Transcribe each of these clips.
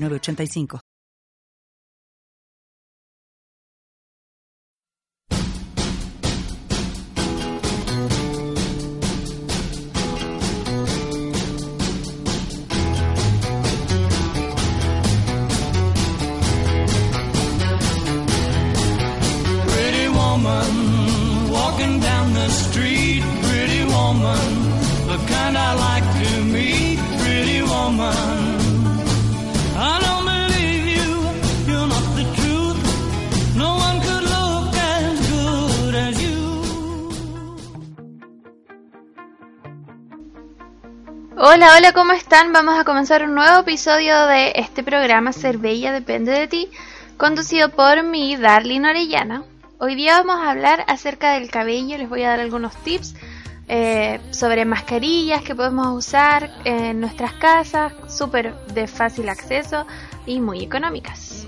8985. woman walking down the street, pretty woman, the kind I like Hola, hola, ¿cómo están? Vamos a comenzar un nuevo episodio de este programa Ser Depende de Ti, conducido por mi Darlene Orellana. Hoy día vamos a hablar acerca del cabello, les voy a dar algunos tips eh, sobre mascarillas que podemos usar en nuestras casas, súper de fácil acceso y muy económicas.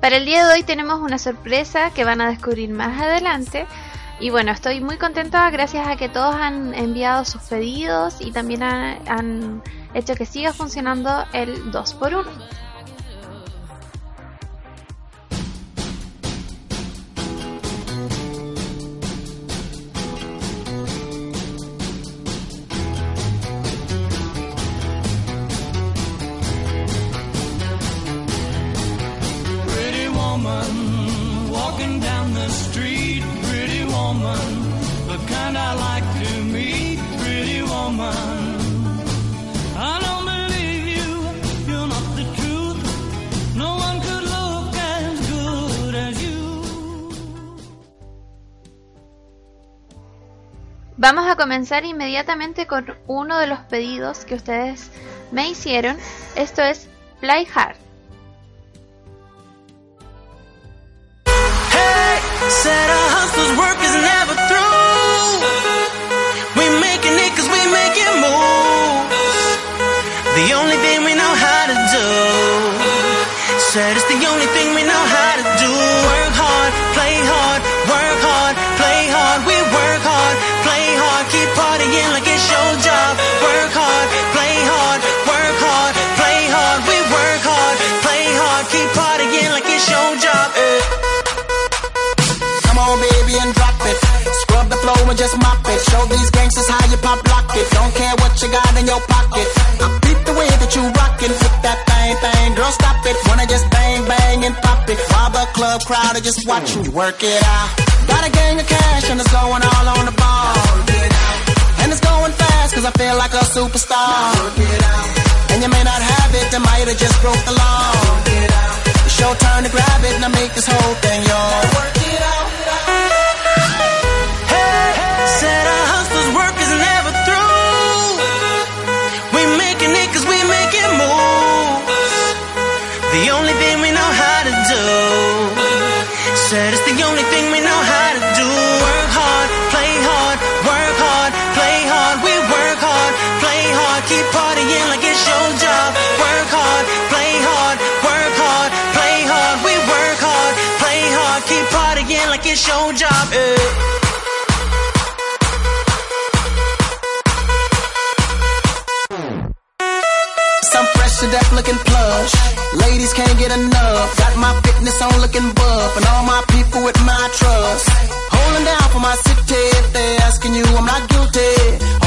Para el día de hoy tenemos una sorpresa que van a descubrir más adelante. Y bueno, estoy muy contenta gracias a que todos han enviado sus pedidos y también ha- han hecho que siga funcionando el 2x1. Vamos a comenzar inmediatamente con uno de los pedidos que ustedes me hicieron. Esto es Play Hard. And just mop it. Show these gangsters how you pop lock it. Don't care what you got in your pocket. I beat the way that you rockin' with that thing, thing. Girl, stop it. Wanna just bang, bang, and pop it. While the club crowd are just watching you work it out. Got a gang of cash and it's going all on the ball. And it's going fast cause I feel like a superstar. And you may not have it, I might have just broke the law. It's your turn to grab it and I make this whole thing yours. Work it out. Your job. eh. Some fresh to death looking plush. Ladies can't get enough. Got my fitness on looking buff. And all my people with my trust. Holding down for my city. If they're asking you, I'm not guilty.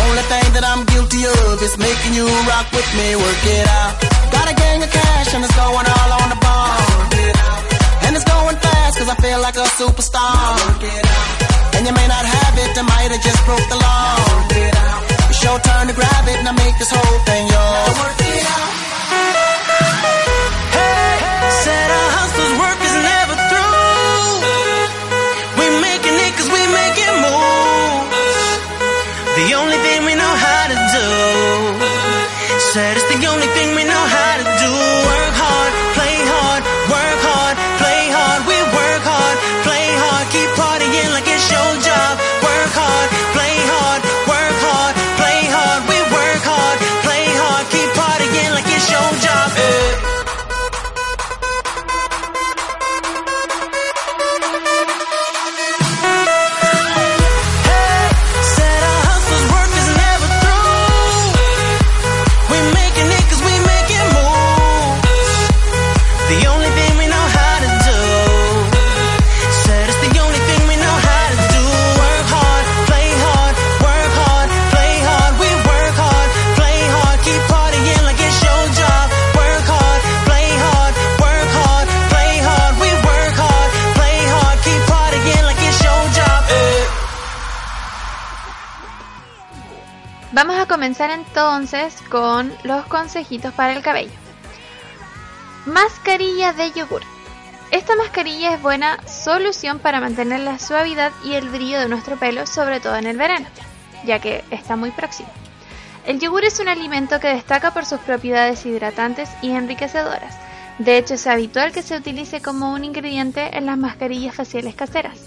Only thing that I'm guilty of is making you rock with me. Work it out. Got a gang of cash and it's going all on the ball. And it's going fast cause I feel like a superstar. And you may not have it, I might have just broke the law. It's your turn to grab it and I make this whole thing yours. Hey, said a hustler's work is never through. We making it cause we making moves. The only thing we know how to do. comenzar entonces con los consejitos para el cabello. Mascarilla de yogur. Esta mascarilla es buena solución para mantener la suavidad y el brillo de nuestro pelo, sobre todo en el verano, ya que está muy próximo. El yogur es un alimento que destaca por sus propiedades hidratantes y enriquecedoras. De hecho, es habitual que se utilice como un ingrediente en las mascarillas faciales caseras.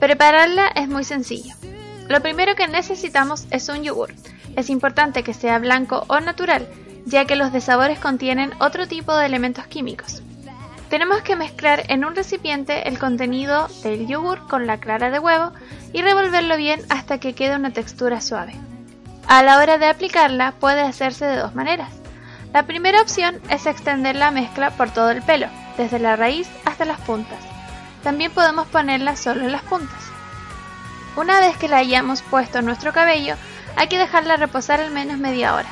Prepararla es muy sencillo. Lo primero que necesitamos es un yogur. Es importante que sea blanco o natural, ya que los desabores contienen otro tipo de elementos químicos. Tenemos que mezclar en un recipiente el contenido del yogur con la clara de huevo y revolverlo bien hasta que quede una textura suave. A la hora de aplicarla puede hacerse de dos maneras. La primera opción es extender la mezcla por todo el pelo, desde la raíz hasta las puntas. También podemos ponerla solo en las puntas. Una vez que la hayamos puesto en nuestro cabello, hay que dejarla reposar al menos media hora.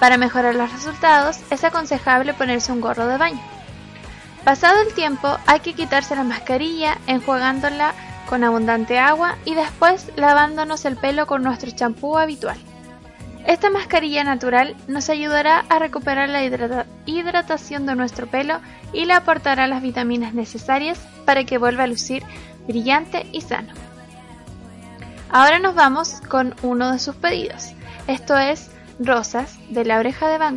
Para mejorar los resultados, es aconsejable ponerse un gorro de baño. Pasado el tiempo, hay que quitarse la mascarilla enjuagándola con abundante agua y después lavándonos el pelo con nuestro champú habitual. Esta mascarilla natural nos ayudará a recuperar la hidratación de nuestro pelo y le aportará las vitaminas necesarias para que vuelva a lucir brillante y sano. Ahora nos vamos con uno de sus pedidos. Esto es Rosas de la oreja de Van.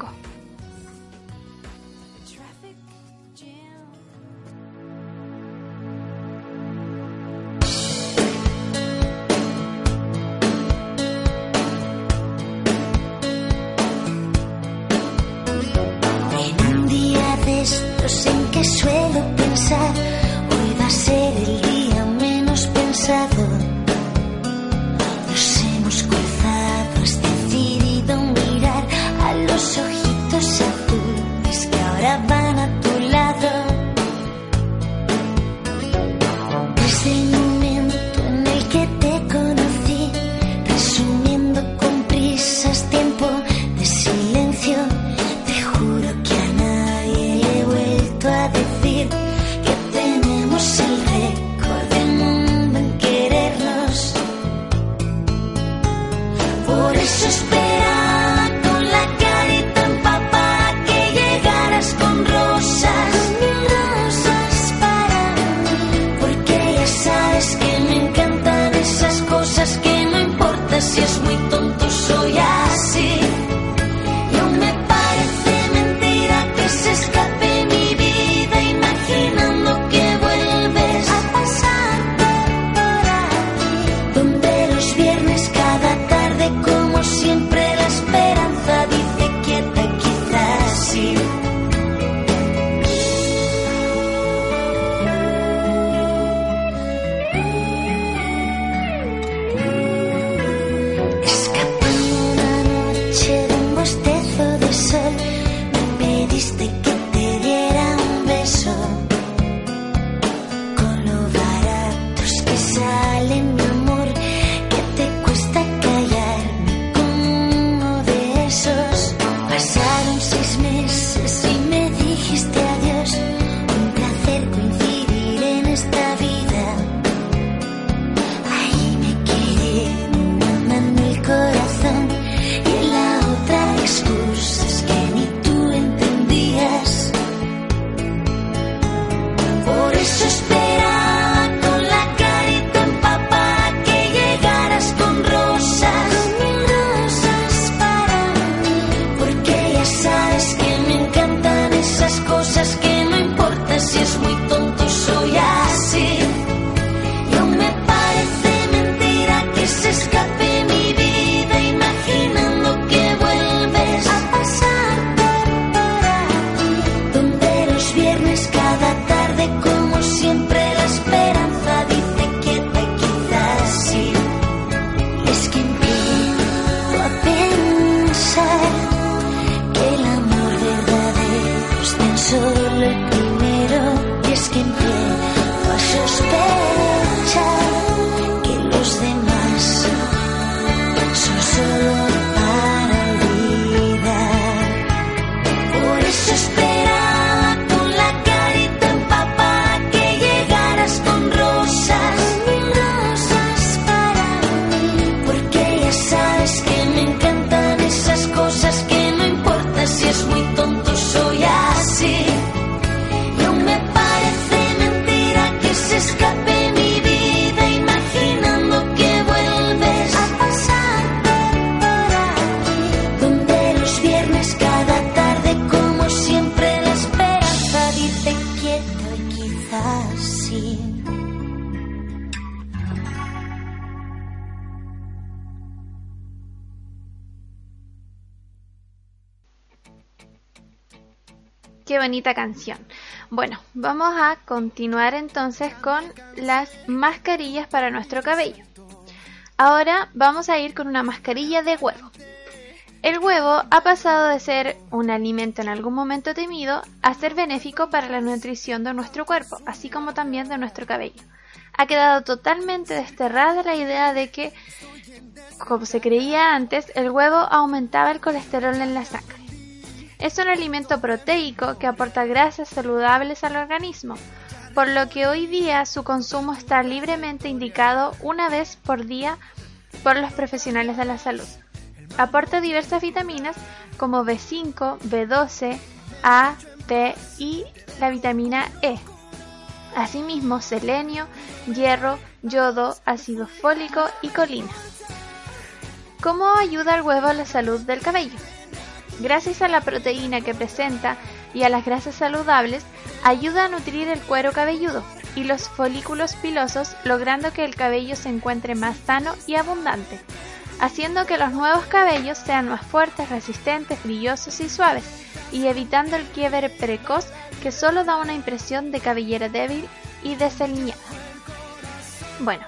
Qué bonita canción. Bueno, vamos a continuar entonces con las mascarillas para nuestro cabello. Ahora vamos a ir con una mascarilla de huevo. El huevo ha pasado de ser un alimento en algún momento temido a ser benéfico para la nutrición de nuestro cuerpo, así como también de nuestro cabello. Ha quedado totalmente desterrada la idea de que, como se creía antes, el huevo aumentaba el colesterol en la sangre. Es un alimento proteico que aporta grasas saludables al organismo, por lo que hoy día su consumo está libremente indicado una vez por día por los profesionales de la salud. Aporta diversas vitaminas como B5, B12, A, D y la vitamina E. Asimismo, selenio, hierro, yodo, ácido fólico y colina. ¿Cómo ayuda el huevo a la salud del cabello? Gracias a la proteína que presenta y a las grasas saludables, ayuda a nutrir el cuero cabelludo y los folículos pilosos, logrando que el cabello se encuentre más sano y abundante haciendo que los nuevos cabellos sean más fuertes, resistentes, brillosos y suaves, y evitando el quiebre precoz que solo da una impresión de cabellera débil y desaliñada. Bueno,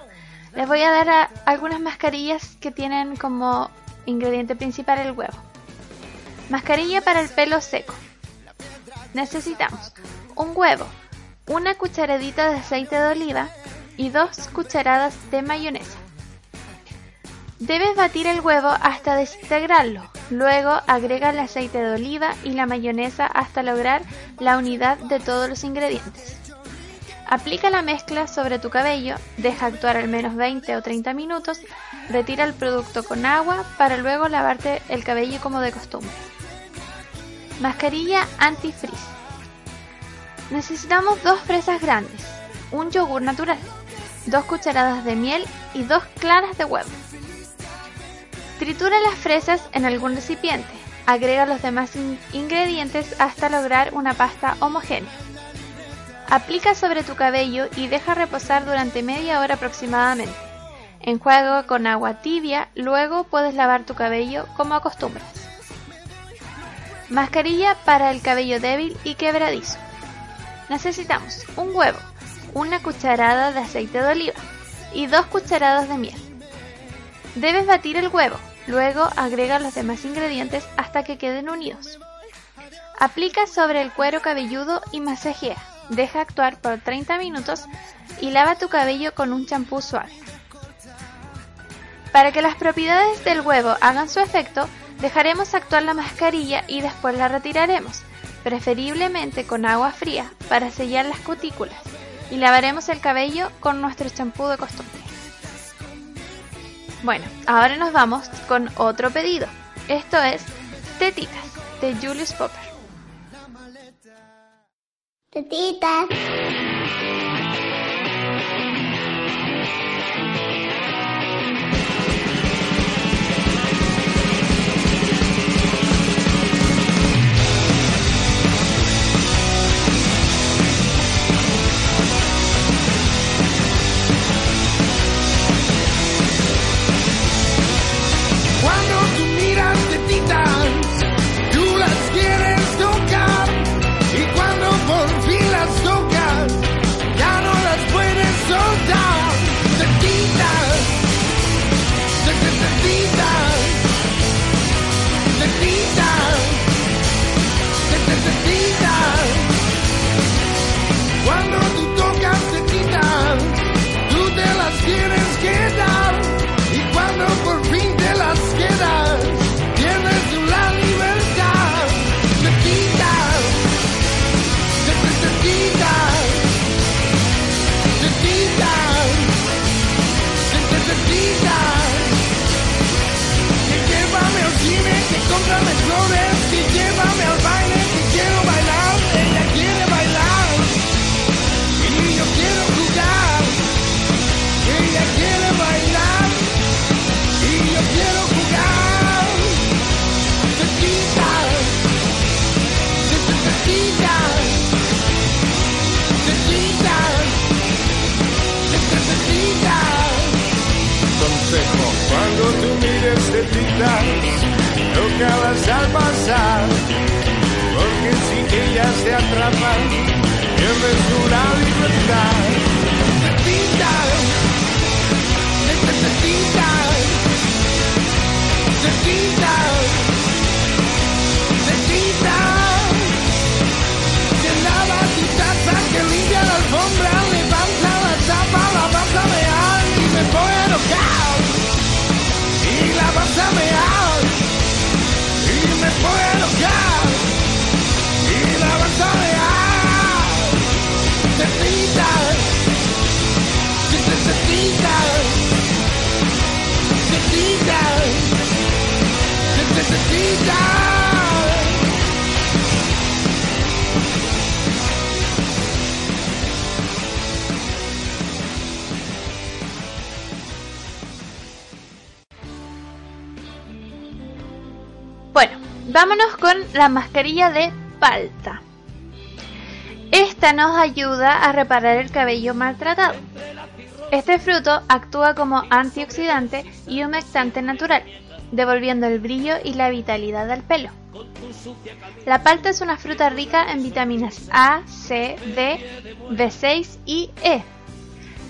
les voy a dar algunas mascarillas que tienen como ingrediente principal el huevo. Mascarilla para el pelo seco. Necesitamos un huevo, una cucharadita de aceite de oliva y dos cucharadas de mayonesa. Debes batir el huevo hasta desintegrarlo. Luego agrega el aceite de oliva y la mayonesa hasta lograr la unidad de todos los ingredientes. Aplica la mezcla sobre tu cabello, deja actuar al menos 20 o 30 minutos, retira el producto con agua para luego lavarte el cabello como de costumbre. Mascarilla antifreeze. Necesitamos dos fresas grandes, un yogur natural, dos cucharadas de miel y dos claras de huevo. Tritura las fresas en algún recipiente. Agrega los demás ingredientes hasta lograr una pasta homogénea. Aplica sobre tu cabello y deja reposar durante media hora aproximadamente. Enjuaga con agua tibia, luego puedes lavar tu cabello como acostumbras. Mascarilla para el cabello débil y quebradizo. Necesitamos un huevo, una cucharada de aceite de oliva y dos cucharadas de miel. Debes batir el huevo, Luego agrega los demás ingredientes hasta que queden unidos. Aplica sobre el cuero cabelludo y masajea. Deja actuar por 30 minutos y lava tu cabello con un champú suave. Para que las propiedades del huevo hagan su efecto, dejaremos actuar la mascarilla y después la retiraremos, preferiblemente con agua fría para sellar las cutículas, y lavaremos el cabello con nuestro champú de costumbre. Bueno, ahora nos vamos con otro pedido. Esto es Tetitas de Julius Popper. Tetitas. Que al pasar, que si ellas se atrapan, pierden su la libertad. Necesitan, necesitan, necesitan. Que lava tu taza, que limpia la alfombra, levanta la tapa, la vas a mear y me voy a enojar. Y la vas a mear vámonos con la mascarilla de palta. Esta nos ayuda a reparar el cabello maltratado. Este fruto actúa como antioxidante y humectante natural, devolviendo el brillo y la vitalidad al pelo. La palta es una fruta rica en vitaminas A, C, D, B6 y E,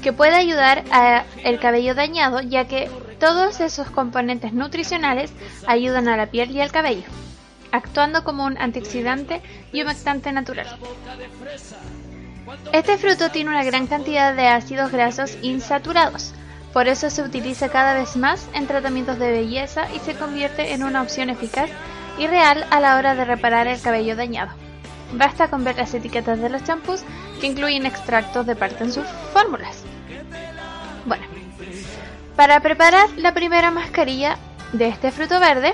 que puede ayudar al cabello dañado ya que todos esos componentes nutricionales ayudan a la piel y al cabello, actuando como un antioxidante y humectante natural. Este fruto tiene una gran cantidad de ácidos grasos insaturados, por eso se utiliza cada vez más en tratamientos de belleza y se convierte en una opción eficaz y real a la hora de reparar el cabello dañado. Basta con ver las etiquetas de los champús que incluyen extractos de parte en sus fórmulas. Bueno, para preparar la primera mascarilla de este fruto verde,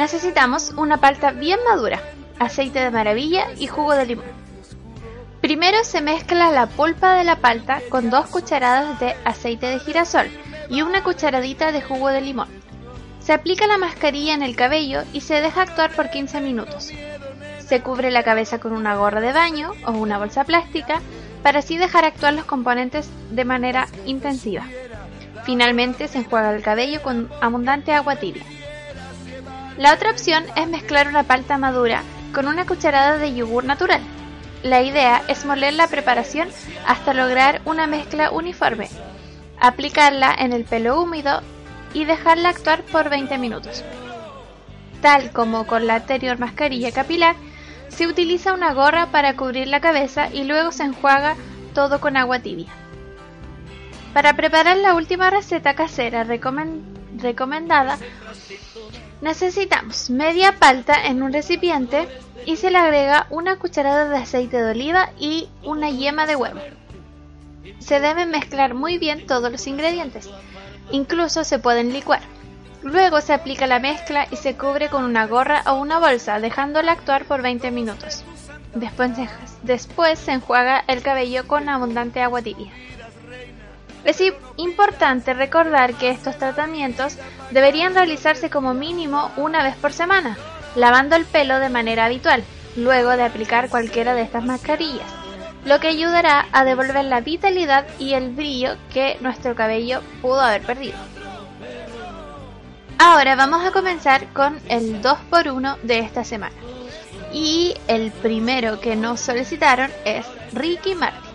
necesitamos una palta bien madura, aceite de maravilla y jugo de limón. Primero se mezcla la pulpa de la palta con dos cucharadas de aceite de girasol y una cucharadita de jugo de limón. Se aplica la mascarilla en el cabello y se deja actuar por 15 minutos. Se cubre la cabeza con una gorra de baño o una bolsa plástica para así dejar actuar los componentes de manera intensiva. Finalmente se enjuaga el cabello con abundante agua tibia. La otra opción es mezclar una palta madura con una cucharada de yogur natural. La idea es moler la preparación hasta lograr una mezcla uniforme, aplicarla en el pelo húmedo y dejarla actuar por 20 minutos. Tal como con la anterior mascarilla capilar, se utiliza una gorra para cubrir la cabeza y luego se enjuaga todo con agua tibia. Para preparar la última receta casera recomen- recomendada, necesitamos media palta en un recipiente y se le agrega una cucharada de aceite de oliva y una yema de huevo. Se deben mezclar muy bien todos los ingredientes, incluso se pueden licuar. Luego se aplica la mezcla y se cubre con una gorra o una bolsa, dejándola actuar por 20 minutos. Después, después se enjuaga el cabello con abundante agua tibia. Es importante recordar que estos tratamientos deberían realizarse como mínimo una vez por semana, lavando el pelo de manera habitual, luego de aplicar cualquiera de estas mascarillas, lo que ayudará a devolver la vitalidad y el brillo que nuestro cabello pudo haber perdido. Ahora vamos a comenzar con el 2x1 de esta semana. Y el primero que nos solicitaron es Ricky Martin.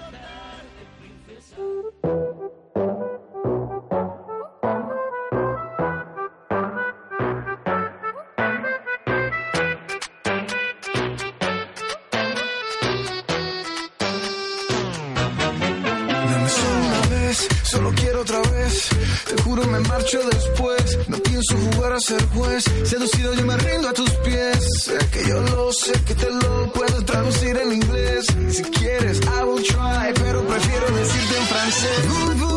Te juro me marcho después. No pienso jugar a ser juez. Seducido yo me rindo a tus pies. Sé que yo lo sé que te lo puedo traducir en inglés. Si quieres, I will try, pero prefiero decirte en francés.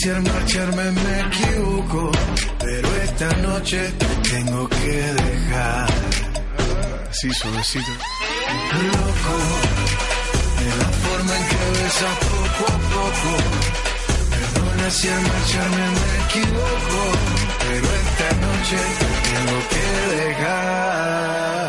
Si al marcharme me equivoco, pero esta noche te tengo que dejar. Así suavecito. Loco de la forma en que besa poco a poco. Perdona si al marcharme me equivoco, pero esta noche te tengo que dejar.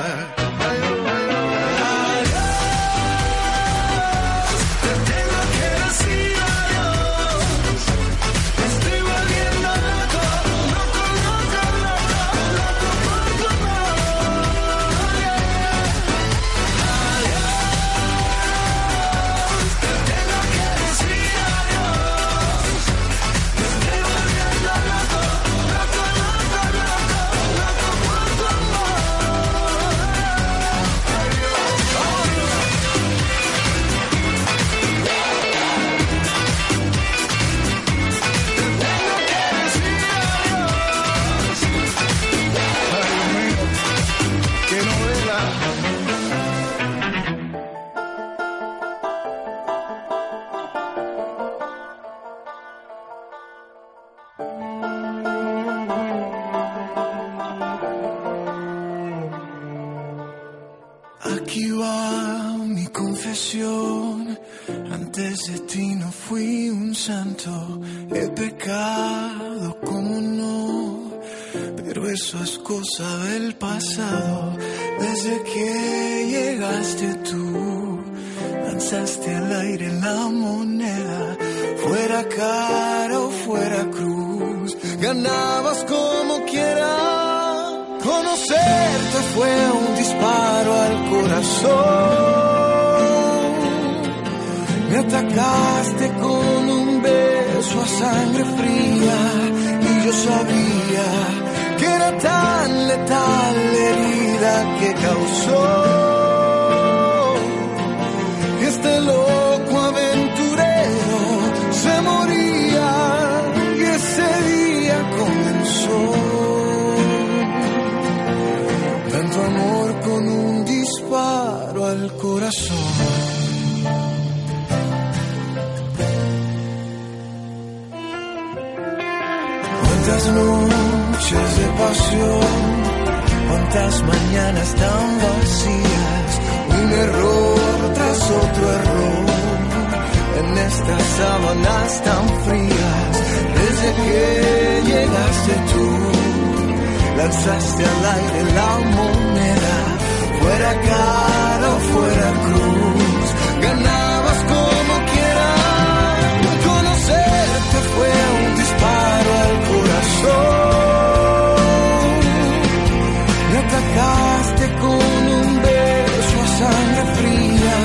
Aquí va mi confesión. Antes de ti no fui un santo. He pecado como no. Pero eso es cosa del pasado. Desde que llegaste tú, lanzaste al aire la moneda. Fuera cara o fuera cruz, ganabas quieras. Conocerte fue un disparo al corazón. Me atacaste con un beso a sangre fría y yo sabía que era tan letal la herida que causó cuántas mañanas tan vacías, un error tras otro error, en estas sábanas tan frías, desde que llegaste tú, lanzaste al aire la moneda, fuera cara o fuera cruz, ganabas como quieras, conocerte fue un disparo al corazón, atacaste con un beso a sangre fría,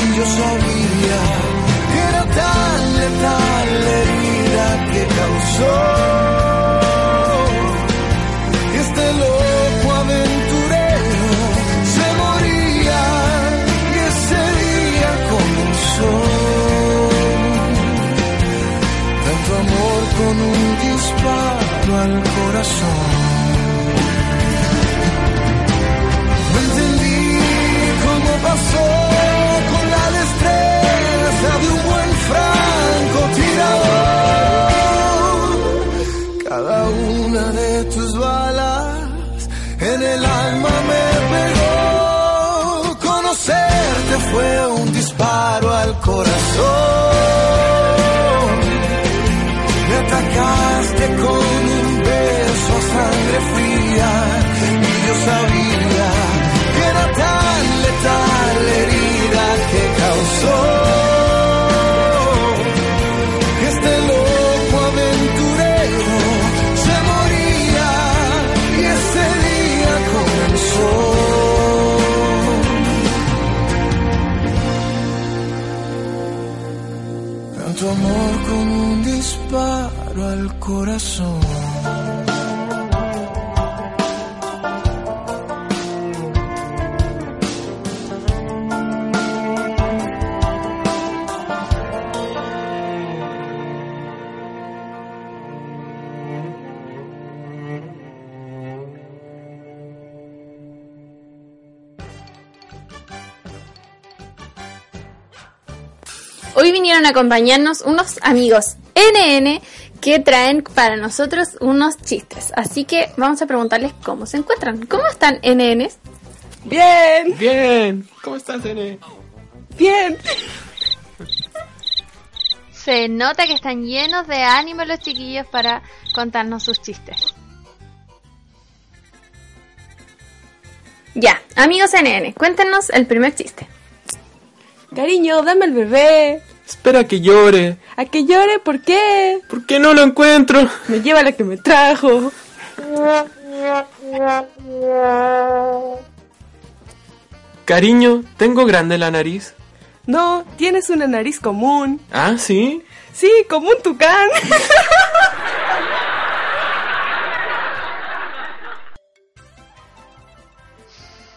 y yo sabía que era tan letal acompañarnos unos amigos NN que traen para nosotros unos chistes. Así que vamos a preguntarles cómo se encuentran. ¿Cómo están NN? Bien, Bien. ¿Cómo estás, Nene? bien. Se nota que están llenos de ánimo los chiquillos para contarnos sus chistes. Ya, amigos NN, cuéntenos el primer chiste. Cariño, dame el bebé. Espera que llore. A que llore, ¿por qué? ¿Por qué no lo encuentro? Me lleva la que me trajo. Cariño, ¿tengo grande la nariz? No, tienes una nariz común. Ah, ¿sí? Sí, como un tucán.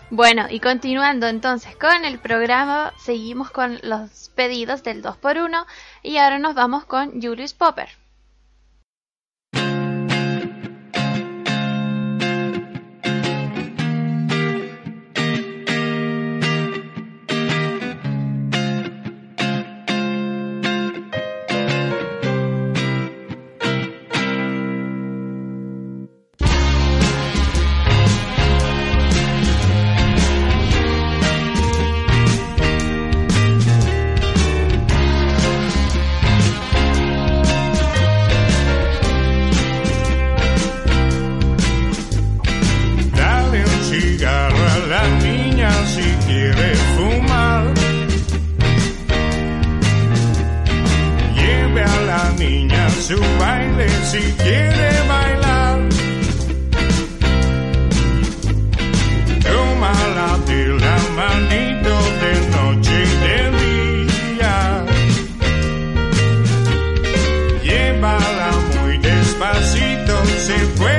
Bueno, y continuando entonces con el programa, seguimos con los pedidos del 2x1 y ahora nos vamos con Julius Popper. Se puede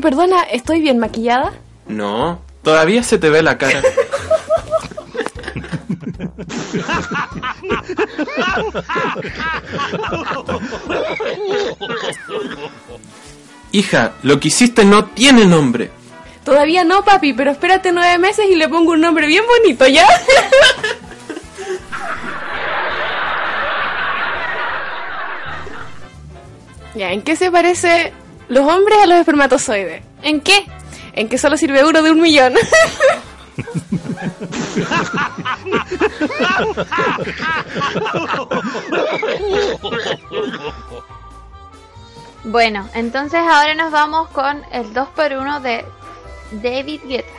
Perdona, ¿estoy bien maquillada? No, todavía se te ve la cara. Hija, lo que hiciste no tiene nombre. Todavía no, papi, pero espérate nueve meses y le pongo un nombre bien bonito, ¿ya? ya, ¿en qué se parece los hombres a los espermatozoides. ¿En qué? En que solo sirve uno de un millón. bueno, entonces ahora nos vamos con el 2x1 de David Guetta.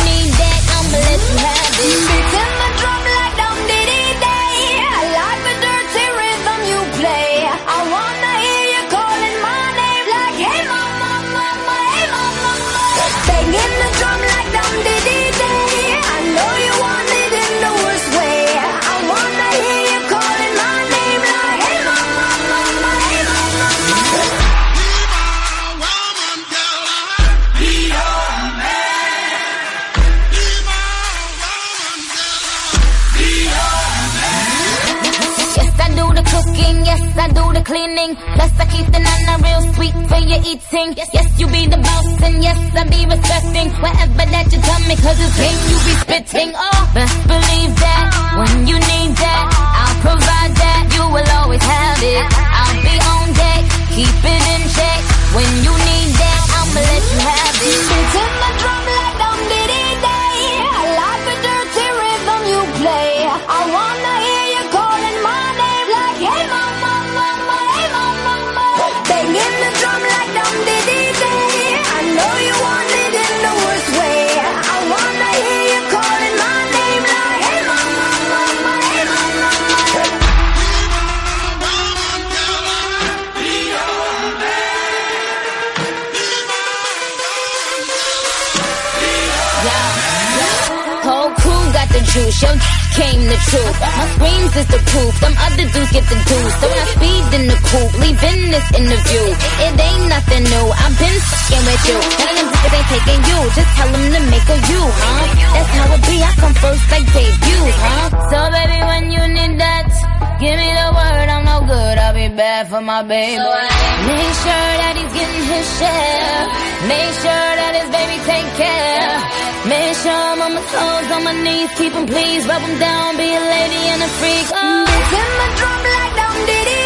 baby. Make sure that he's getting his share. Make sure that his baby take care. Make sure I'm on my toes, on my knees, keep him please, rub him down, be a lady and a freak. Oh. This in drum like down, diddy.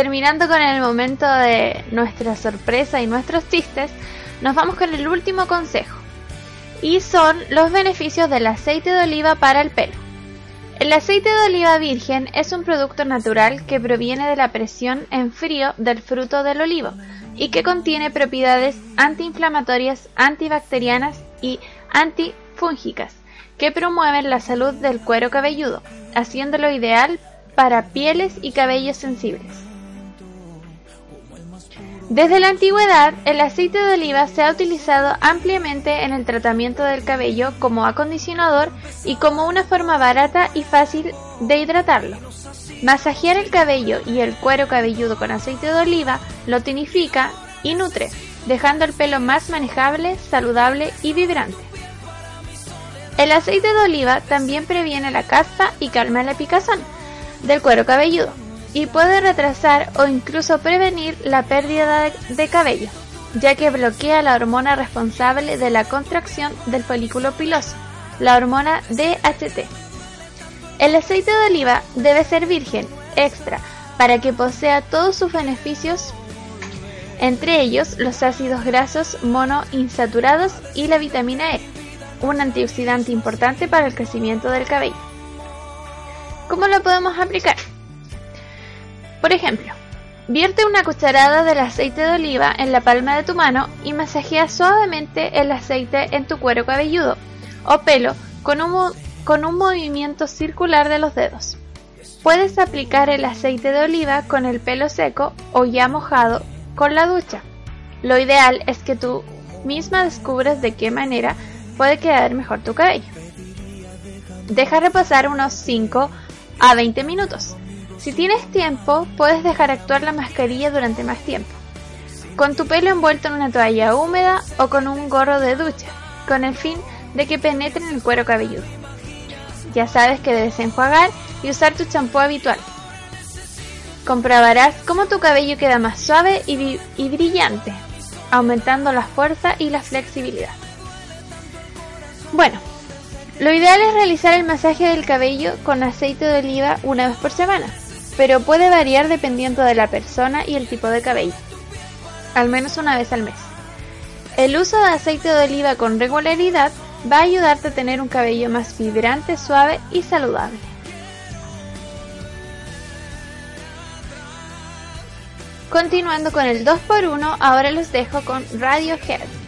terminando con el momento de nuestra sorpresa y nuestros chistes, nos vamos con el último consejo. Y son los beneficios del aceite de oliva para el pelo. El aceite de oliva virgen es un producto natural que proviene de la presión en frío del fruto del olivo y que contiene propiedades antiinflamatorias, antibacterianas y antifúngicas que promueven la salud del cuero cabelludo, haciéndolo ideal para pieles y cabellos sensibles. Desde la antigüedad, el aceite de oliva se ha utilizado ampliamente en el tratamiento del cabello como acondicionador y como una forma barata y fácil de hidratarlo. Masajear el cabello y el cuero cabelludo con aceite de oliva lo tonifica y nutre, dejando el pelo más manejable, saludable y vibrante. El aceite de oliva también previene la caspa y calma la picazón del cuero cabelludo y puede retrasar o incluso prevenir la pérdida de, cabello, ya que bloquea la hormona responsable de la contracción del folículo piloso, la hormona DHT. El aceite de oliva debe ser virgen, extra, para que posea todos sus beneficios, entre ellos los ácidos grasos monoinsaturados y la vitamina E, un antioxidante importante para el crecimiento del cabello. ¿Cómo lo podemos aplicar? Por ejemplo, vierte una cucharada del aceite de oliva en la palma de tu mano y masajea suavemente el aceite en tu cuero cabelludo o pelo con un, con un movimiento circular de los dedos. Puedes aplicar el aceite de oliva con el pelo seco o ya mojado con la ducha. Lo ideal es que tú misma descubras de qué manera puede quedar mejor tu cabello. Deja reposar unos 5 a 20 minutos. Si tienes tiempo, puedes dejar actuar la mascarilla durante más tiempo. Con tu pelo envuelto en una toalla húmeda o con un gorro de ducha, con el fin de que penetre en el cuero cabelludo. Ya sabes que debes enjuagar y usar tu champú habitual. Comprobarás cómo tu cabello queda más suave y, y brillante, aumentando la fuerza y la flexibilidad. Bueno, lo ideal es realizar el masaje del cabello con aceite de oliva una vez por semana, pero puede variar dependiendo de la persona y el tipo de cabello, al menos una vez al mes. El uso de aceite de oliva con regularidad va a ayudarte a tener un cabello más vibrante, suave y saludable. Continuando con el 2x1, ahora los dejo con Radiohead.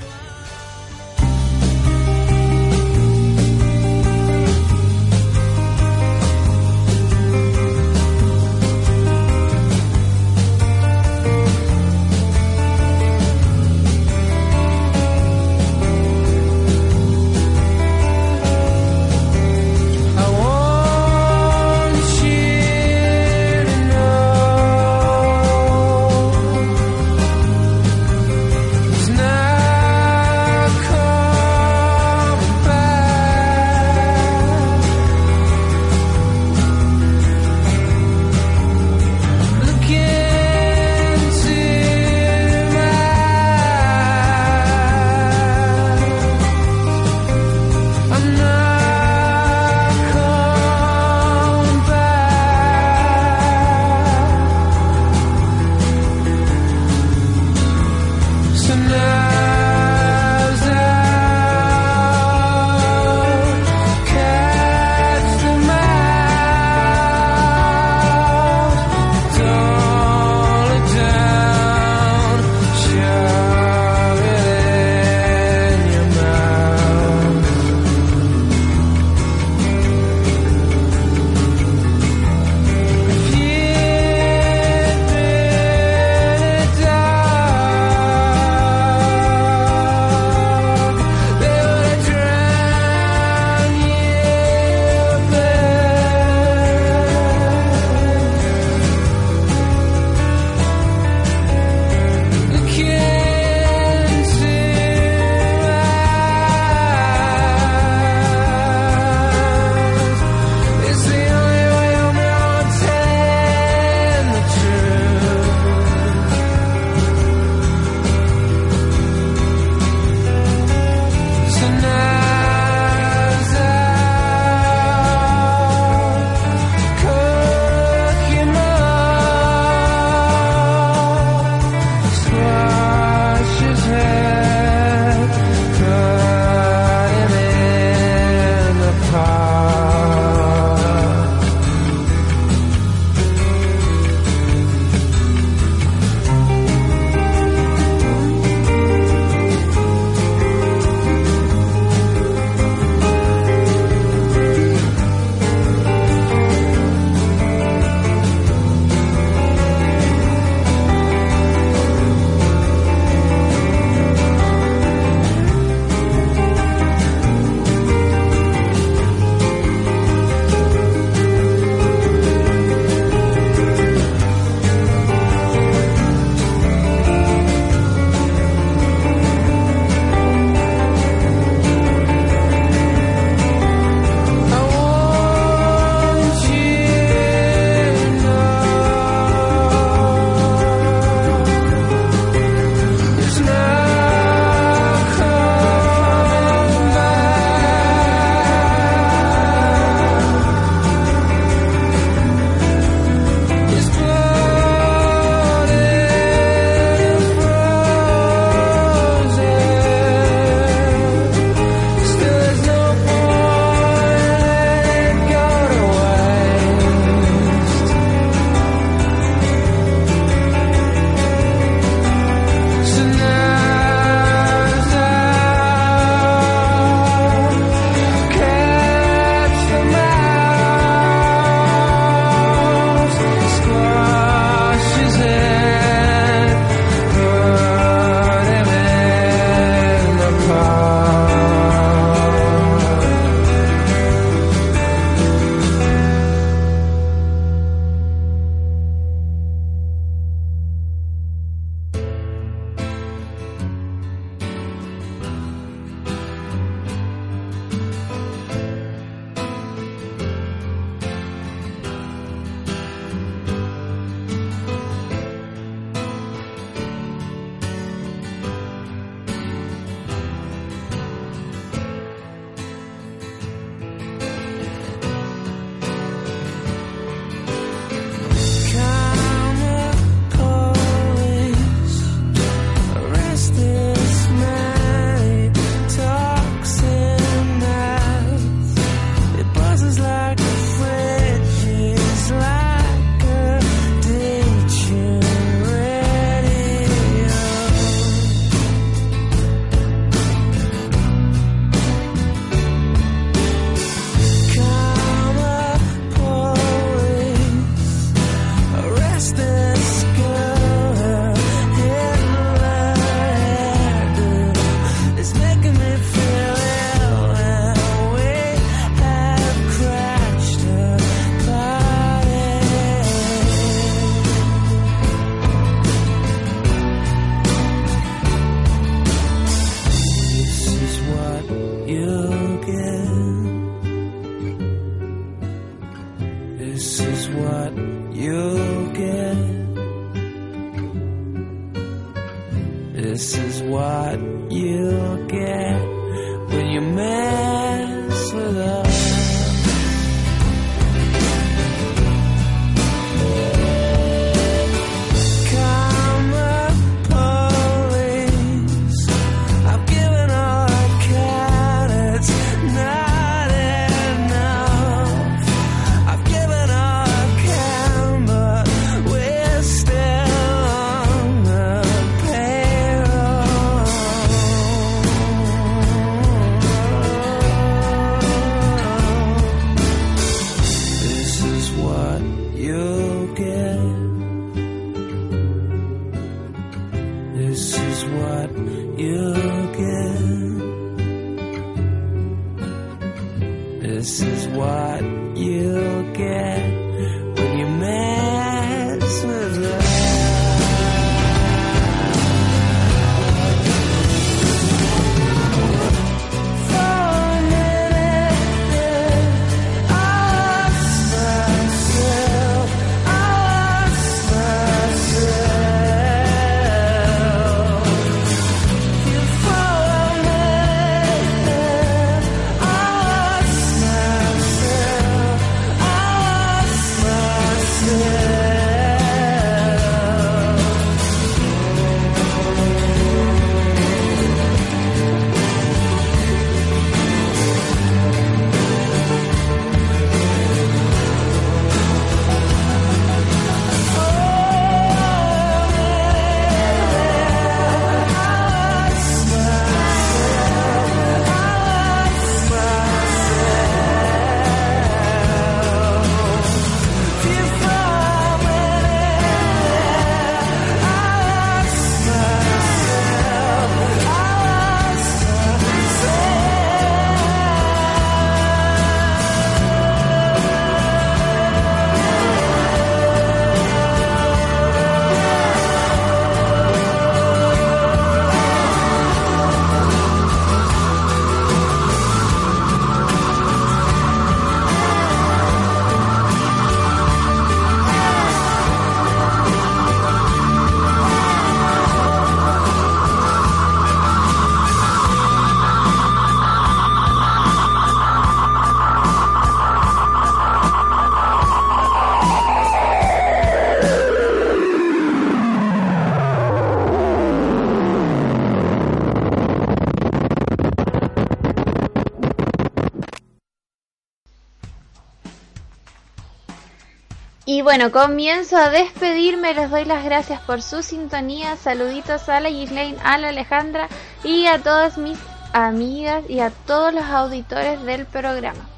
Bueno, comienzo a despedirme, les doy las gracias por su sintonía, saluditos a la Gislaine, a la Alejandra y a todas mis amigas y a todos los auditores del programa.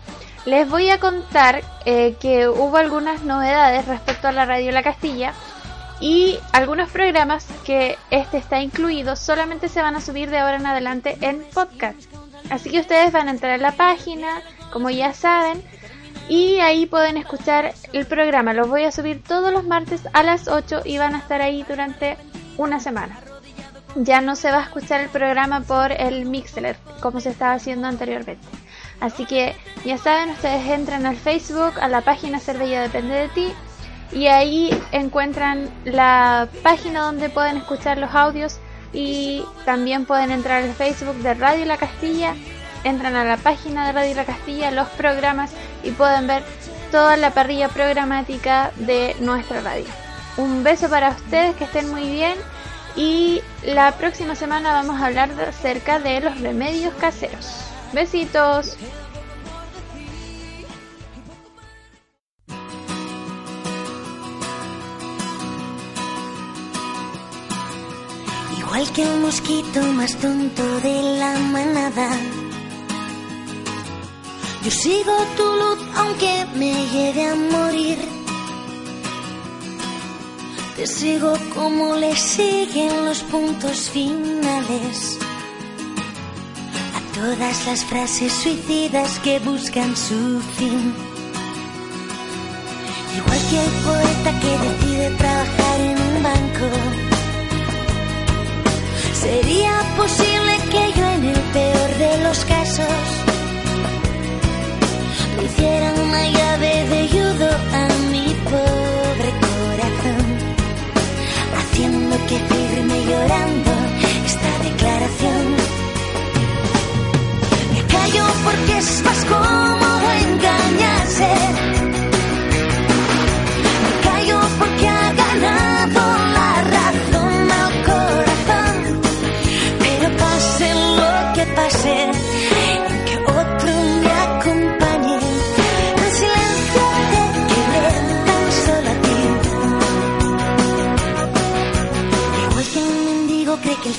Les voy a contar eh, que hubo algunas novedades respecto a la Radio La Castilla y algunos programas que este está incluido solamente se van a subir de ahora en adelante en podcast. Así que ustedes van a entrar a la página, como ya saben, y ahí pueden escuchar el programa. Los voy a subir todos los martes a las 8 y van a estar ahí durante una semana. Ya no se va a escuchar el programa por el Mixler como se estaba haciendo anteriormente. Así que ya saben, ustedes entran al Facebook, a la página Cervella Depende de ti y ahí encuentran la página donde pueden escuchar los audios y también pueden entrar al Facebook de Radio La Castilla entran a la página de Radio La Castilla, los programas y pueden ver toda la parrilla programática de nuestra radio. Un beso para ustedes, que estén muy bien y la próxima semana vamos a hablar acerca de los remedios caseros. Besitos. Igual que el mosquito más tonto de la manada. Yo sigo tu luz aunque me llegue a morir. Te sigo como le siguen los puntos finales. A todas las frases suicidas que buscan su fin. Igual que el poeta que decide trabajar en un banco. ¿Sería posible que yo en el peor de los casos pusieran una llave de judo a mi pobre corazón, haciendo que firme llorando esta declaración. Me callo porque es más cómodo engañarse.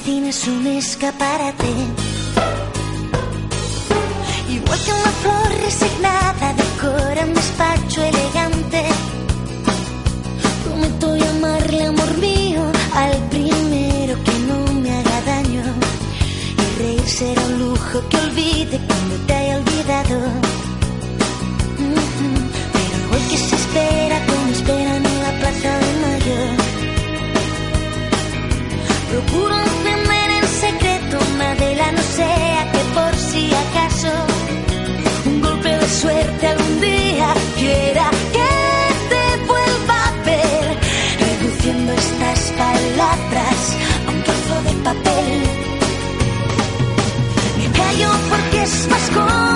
Un escaparate. Igual que una flor resignada decora un despacho elegante. Prometo llamarle amor mío al primero que no me haga daño. Y reír será un lujo que olvide cuando te haya olvidado. Christmas gone.